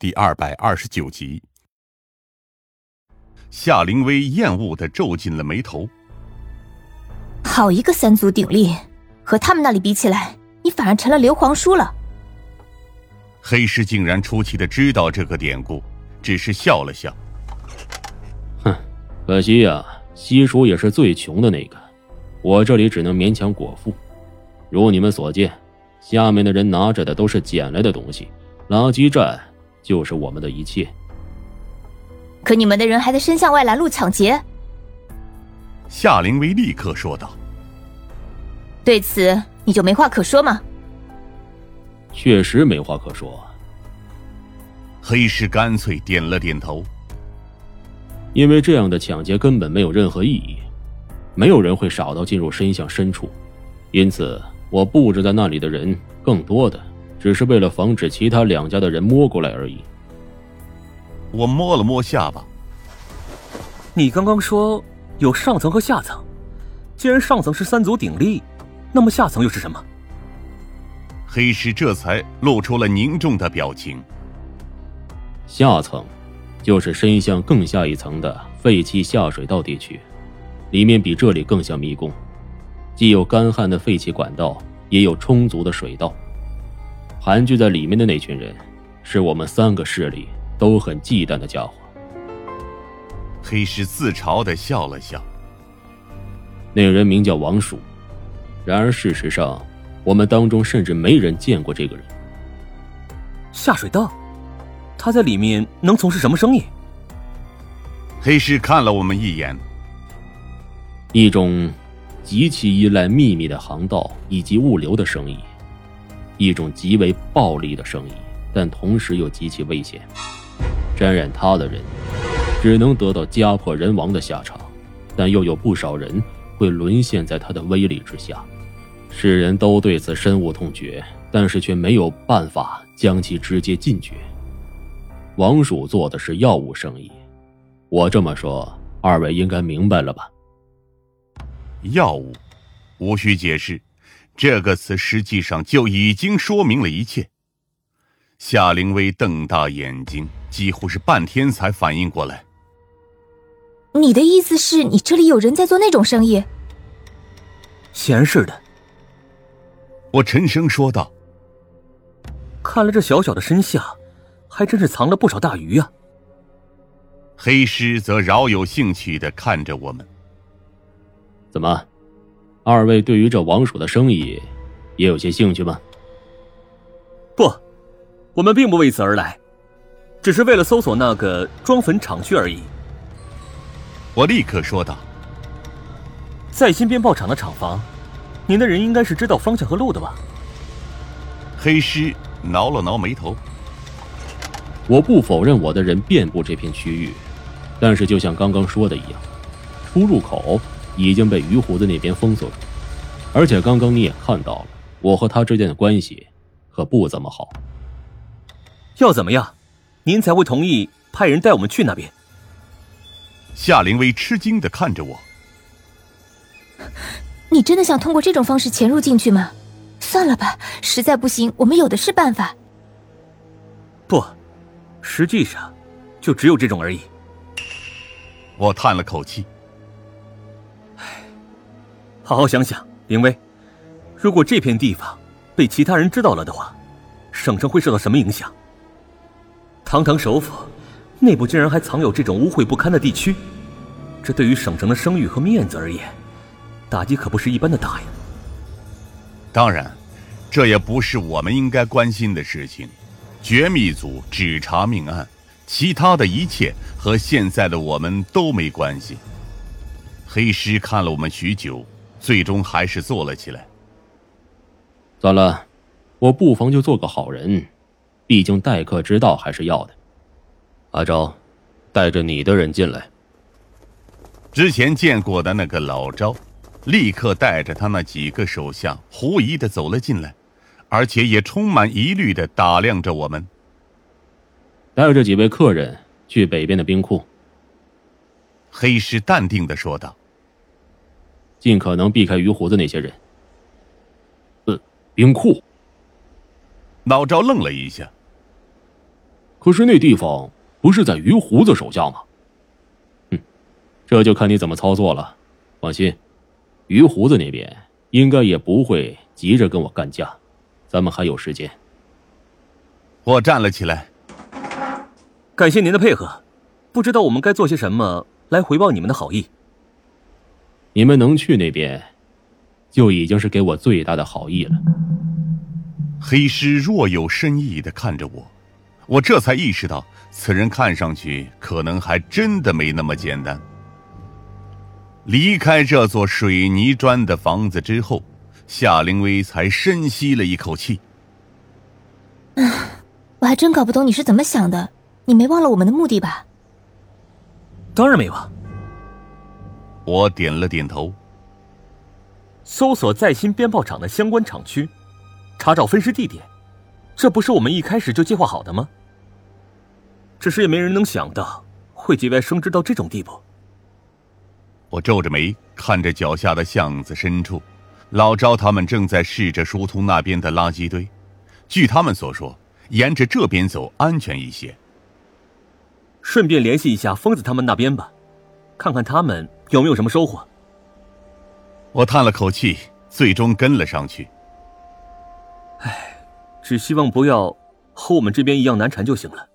第二百二十九集。夏灵薇厌恶的皱紧了眉头。好一个三足鼎立，和他们那里比起来，你反而成了硫磺叔了。黑石竟然出奇的知道这个典故，只是笑了笑。哼，可惜呀，西蜀也是最穷的那个，我这里只能勉强果腹。如你们所见，下面的人拿着的都是捡来的东西，垃圾站就是我们的一切。可你们的人还在深巷外拦路抢劫。夏灵薇立刻说道：“对此你就没话可说吗？”确实没话可说。黑石干脆点了点头。因为这样的抢劫根本没有任何意义，没有人会少到进入深巷深处，因此我布置在那里的人，更多的只是为了防止其他两家的人摸过来而已。我摸了摸下巴。你刚刚说有上层和下层，既然上层是三足鼎立，那么下层又是什么？黑石这才露出了凝重的表情。下层。就是伸向更下一层的废弃下水道地区，里面比这里更像迷宫，既有干旱的废弃管道，也有充足的水道。盘踞在里面的那群人，是我们三个势力都很忌惮的家伙。黑石自嘲的笑了笑。那人名叫王叔，然而事实上，我们当中甚至没人见过这个人。下水道。他在里面能从事什么生意？黑石看了我们一眼。一种极其依赖秘密的航道以及物流的生意，一种极为暴利的生意，但同时又极其危险。沾染他的人，只能得到家破人亡的下场，但又有不少人会沦陷在他的威力之下。世人都对此深恶痛绝，但是却没有办法将其直接禁绝。王叔做的是药物生意，我这么说，二位应该明白了吧？药物，无需解释，这个词实际上就已经说明了一切。夏灵薇瞪大眼睛，几乎是半天才反应过来。你的意思是你这里有人在做那种生意？显然是的。我沉声说道。看来这小小的身下。还真是藏了不少大鱼啊！黑狮则饶有兴趣的看着我们。怎么，二位对于这王蜀的生意也有些兴趣吗？不，我们并不为此而来，只是为了搜索那个装坟厂区而已。我立刻说道：“在新鞭炮厂的厂房，您的人应该是知道方向和路的吧？”黑狮挠了挠眉头。我不否认我的人遍布这片区域，但是就像刚刚说的一样，出入口已经被于胡子那边封锁住，而且刚刚你也看到了，我和他之间的关系可不怎么好。要怎么样，您才会同意派人带我们去那边？夏灵薇吃惊的看着我：“ 你真的想通过这种方式潜入进去吗？算了吧，实在不行，我们有的是办法。”不。实际上，就只有这种而已。我叹了口气，唉，好好想想，林威，如果这片地方被其他人知道了的话，省城会受到什么影响？堂堂首府，内部竟然还藏有这种污秽不堪的地区，这对于省城的声誉和面子而言，打击可不是一般的大呀。当然，这也不是我们应该关心的事情。绝密组只查命案，其他的一切和现在的我们都没关系。黑狮看了我们许久，最终还是坐了起来。算了，我不妨就做个好人，毕竟待客之道还是要的。阿昭，带着你的人进来。之前见过的那个老昭，立刻带着他那几个手下狐疑的走了进来。而且也充满疑虑的打量着我们。带着几位客人去北边的冰库。黑师淡定的说道：“尽可能避开鱼胡子那些人。”呃，冰库。老赵愣了一下。可是那地方不是在鱼胡子手下吗？哼，这就看你怎么操作了。放心，鱼胡子那边应该也不会急着跟我干架，咱们还有时间。我站了起来，感谢您的配合。不知道我们该做些什么来回报你们的好意。你们能去那边，就已经是给我最大的好意了。黑狮若有深意的看着我，我这才意识到，此人看上去可能还真的没那么简单。离开这座水泥砖的房子之后，夏灵薇才深吸了一口气。我还真搞不懂你是怎么想的，你没忘了我们的目的吧？当然没忘。我点了点头。搜索在新鞭炮厂的相关厂区，查找分尸地点，这不是我们一开始就计划好的吗？只是也没人能想到会节外生枝到这种地步。我皱着眉看着脚下的巷子深处，老赵他们正在试着疏通那边的垃圾堆。据他们所说，沿着这边走安全一些。顺便联系一下疯子他们那边吧，看看他们有没有什么收获。我叹了口气，最终跟了上去。唉，只希望不要和我们这边一样难缠就行了。